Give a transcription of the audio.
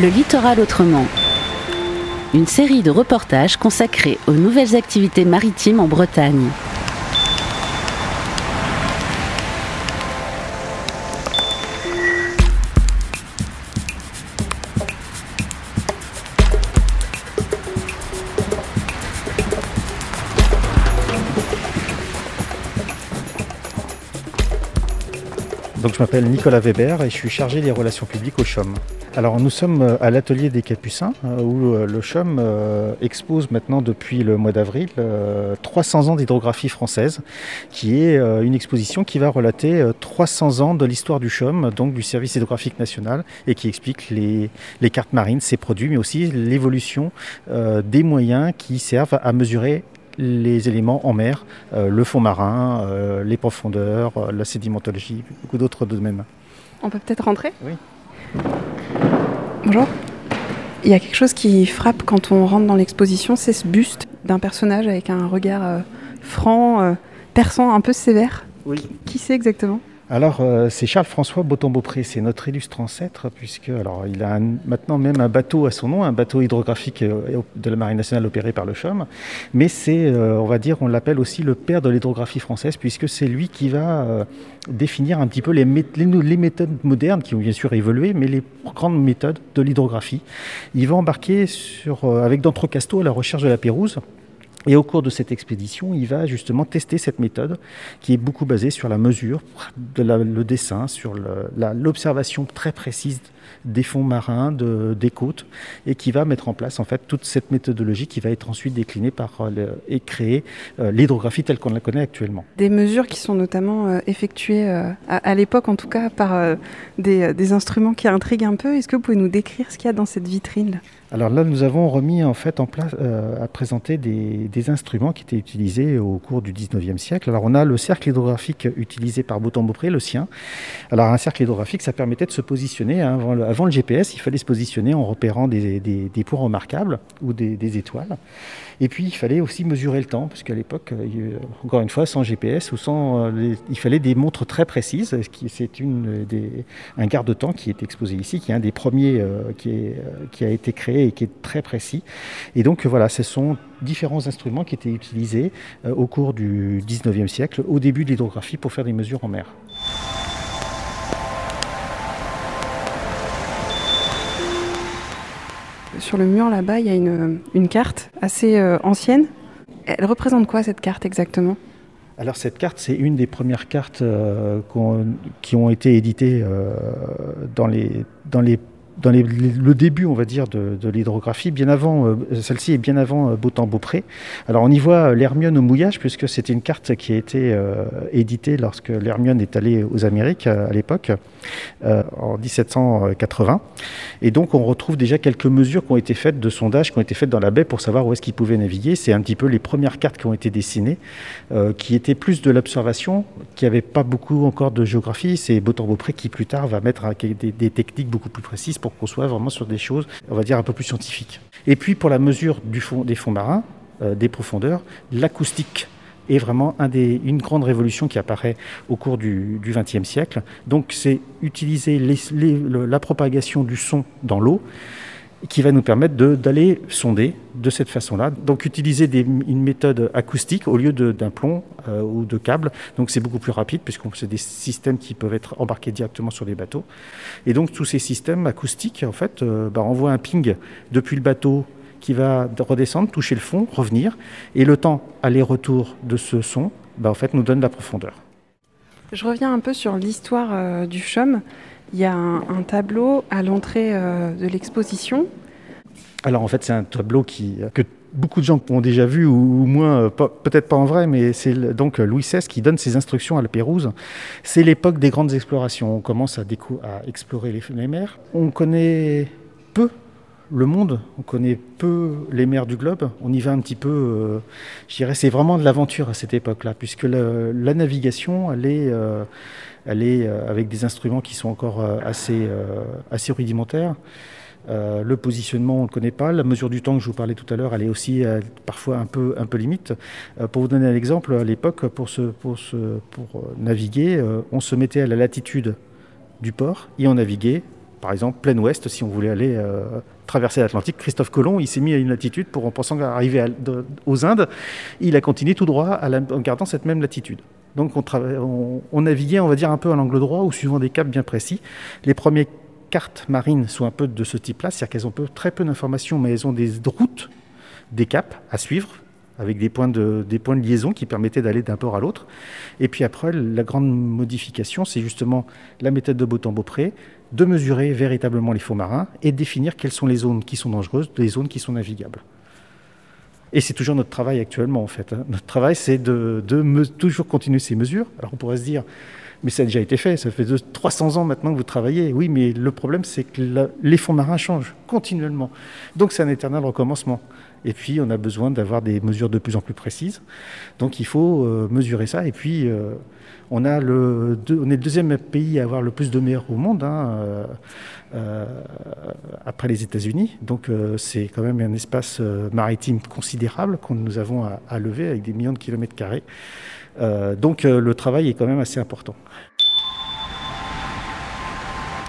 Le littoral autrement. Une série de reportages consacrés aux nouvelles activités maritimes en Bretagne. Je m'appelle Nicolas Weber et je suis chargé des relations publiques au CHOM. Alors nous sommes euh, à l'atelier des Capucins euh, où euh, le CHOM expose maintenant depuis le mois d'avril 300 ans d'hydrographie française qui est une exposition qui va relater 300 ans de l'histoire du CHOM, donc du service hydrographique national et qui explique les cartes marines, ses produits mais aussi l'évolution des moyens qui servent à mesurer les éléments en mer, euh, le fond marin, euh, les profondeurs, euh, la sédimentologie, beaucoup d'autres domaines. On peut peut-être rentrer Oui. Bonjour. Il y a quelque chose qui frappe quand on rentre dans l'exposition, c'est ce buste d'un personnage avec un regard franc, perçant, un peu sévère. Oui. Qui c'est exactement? Alors, euh, c'est Charles-François Botton-Beaupré, c'est notre illustre ancêtre, puisque il a maintenant même un bateau à son nom, un bateau hydrographique euh, de la Marine nationale opéré par le CHOM. Mais c'est, euh, on va dire, on l'appelle aussi le père de l'hydrographie française, puisque c'est lui qui va définir un petit peu les, les, méthodes modernes, qui ont bien sûr évolué, mais les grandes méthodes de l'hydrographie. Il va embarquer sur, avec d'Entrecasteaux à la recherche de la Pérouse. Et au cours de cette expédition, il va justement tester cette méthode qui est beaucoup basée sur la mesure, le dessin, sur l'observation très précise des fonds marins, de, des côtes, et qui va mettre en place en fait toute cette méthodologie qui va être ensuite déclinée par euh, et créer euh, l'hydrographie telle qu'on la connaît actuellement. Des mesures qui sont notamment euh, effectuées à, l'époque, en tout cas, par des, instruments qui intriguent un peu. Est-ce que vous pouvez nous décrire ce qu'il y a dans cette vitrine alors là, nous avons remis en fait en place à présenter des, instruments qui étaient utilisés au cours du 19e siècle. Alors on a le cercle hydrographique utilisé par Bouton-Beaupré, le sien. Alors un cercle hydrographique, ça permettait de se positionner hein, avant le, GPS, il fallait se positionner en repérant des, points remarquables ou des, étoiles. Et puis il fallait aussi mesurer le temps, parce qu'à l'époque, euh, encore une fois, sans GPS ou sans, euh, il fallait des montres très précises. C'est un garde-temps qui est exposé ici, qui est un des premiers euh, qui, a été créé et qui est très précis. Et donc voilà, ce sont différents instruments qui étaient utilisés au cours du 19e siècle, au début de l'hydrographie, pour faire des mesures en mer. Sur le mur là-bas, il y a une, carte assez euh, ancienne. Elle représente quoi cette carte exactement? Alors cette carte, c'est une des premières cartes euh, qui ont été éditées euh, dans, les, dans les dans le début, on va dire, de, l'hydrographie, bien avant, euh, celle-ci est bien avant euh, Beautemps-Beaupré. Alors on y voit l'Hermione au mouillage, puisque c'était une carte qui a été euh, éditée lorsque l'Hermione est allée aux Amériques à l'époque, en 1780. Et donc on retrouve déjà quelques mesures qui ont été faites de sondage, qui ont été faites dans la baie pour savoir où est-ce qu'ils pouvaient naviguer. C'est un petit peu les premières cartes qui ont été dessinées, qui étaient plus de l'observation, qui n'avaient pas beaucoup encore de géographie. C'est Beautemps-Beaupré qui plus tard va mettre des, des techniques beaucoup plus précises pour qu'on soit vraiment sur des choses, on va dire, un peu plus scientifiques. Et puis pour la mesure des fonds marins, euh, des profondeurs, l'acoustique est vraiment une grande révolution qui apparaît au cours du XXe siècle. Donc c'est utiliser la propagation du son dans l'eau qui va nous permettre d'aller sonder de cette façon-là. Donc utiliser une méthode acoustique au lieu d'un plomb euh, ou de câbles. Donc c'est beaucoup plus rapide puisque c'est des systèmes qui peuvent être embarqués directement sur les bateaux. Et donc tous ces systèmes acoustiques, en fait, euh, bah, envoient un ping depuis le bateau qui va redescendre, toucher le fond, revenir. Et le temps aller-retour de ce son, bah, en fait, nous donne la profondeur. Je reviens un peu sur l'histoire euh, du CHOM. Il y a un, tableau à l'entrée euh, de l'exposition. Alors en fait, c'est un tableau qui, que beaucoup de gens ont déjà vu, ou, moins, euh, peut-être pas en vrai, mais c'est donc Louis XVI qui donne ses instructions à la Pérouse. C'est l'époque des grandes explorations. On commence à, à explorer les, mers. On connaît peu le monde, on connaît peu les mers du globe, on y va un petit peu, euh, je dirais, c'est vraiment de l'aventure à cette époque-là, puisque la, navigation, elle est, euh, elle est euh, avec des instruments qui sont encore assez, assez rudimentaires. Le positionnement, on ne connaît pas. La mesure du temps que je vous parlais tout à l'heure, elle est aussi parfois un peu, un limite. pour vous donner un exemple, à l'époque, pour, pour, pour naviguer, on se mettait à la latitude du port et on naviguait Par exemple, plein ouest, si on voulait aller euh, traverser l'Atlantique, Christophe Colomb, il s'est mis à une latitude pour, en pensant arriver aux Indes, il a continué tout droit en gardant cette même latitude. Donc on, naviguait, on va dire, un peu à l'angle droit ou suivant des caps bien précis. Les premières cartes marines sont un peu de ce type-là, c'est-à-dire qu'elles ont peu, très peu d'informations, mais elles ont des routes, des caps à suivre, avec des points de, des points de liaison qui permettaient d'aller d'un port à l'autre. Et puis après, la grande modification, c'est justement la méthode de Beautemps-Beaupré, de mesurer véritablement les fonds marins et de définir quelles sont les zones qui sont dangereuses, les zones qui sont navigables. Et c'est toujours notre travail actuellement, en fait. Hein. Notre travail, c'est de, toujours continuer ces mesures. Alors on pourrait se dire, mais ça a déjà été fait, ça fait 300 ans maintenant que vous travaillez. Oui, mais le problème, c'est que les fonds marins changent continuellement. Donc c'est un éternel recommencement. Et puis, on a besoin d'avoir des mesures de plus en plus précises. Donc, il faut euh, mesurer ça. Et puis, euh, on, est le deuxième pays à avoir le plus de mer au monde, hein, euh, après les États-Unis. Donc, c'est quand même un espace maritime considérable que nous avons à, lever avec des millions de kilomètres carrés. donc, le travail est quand même assez important.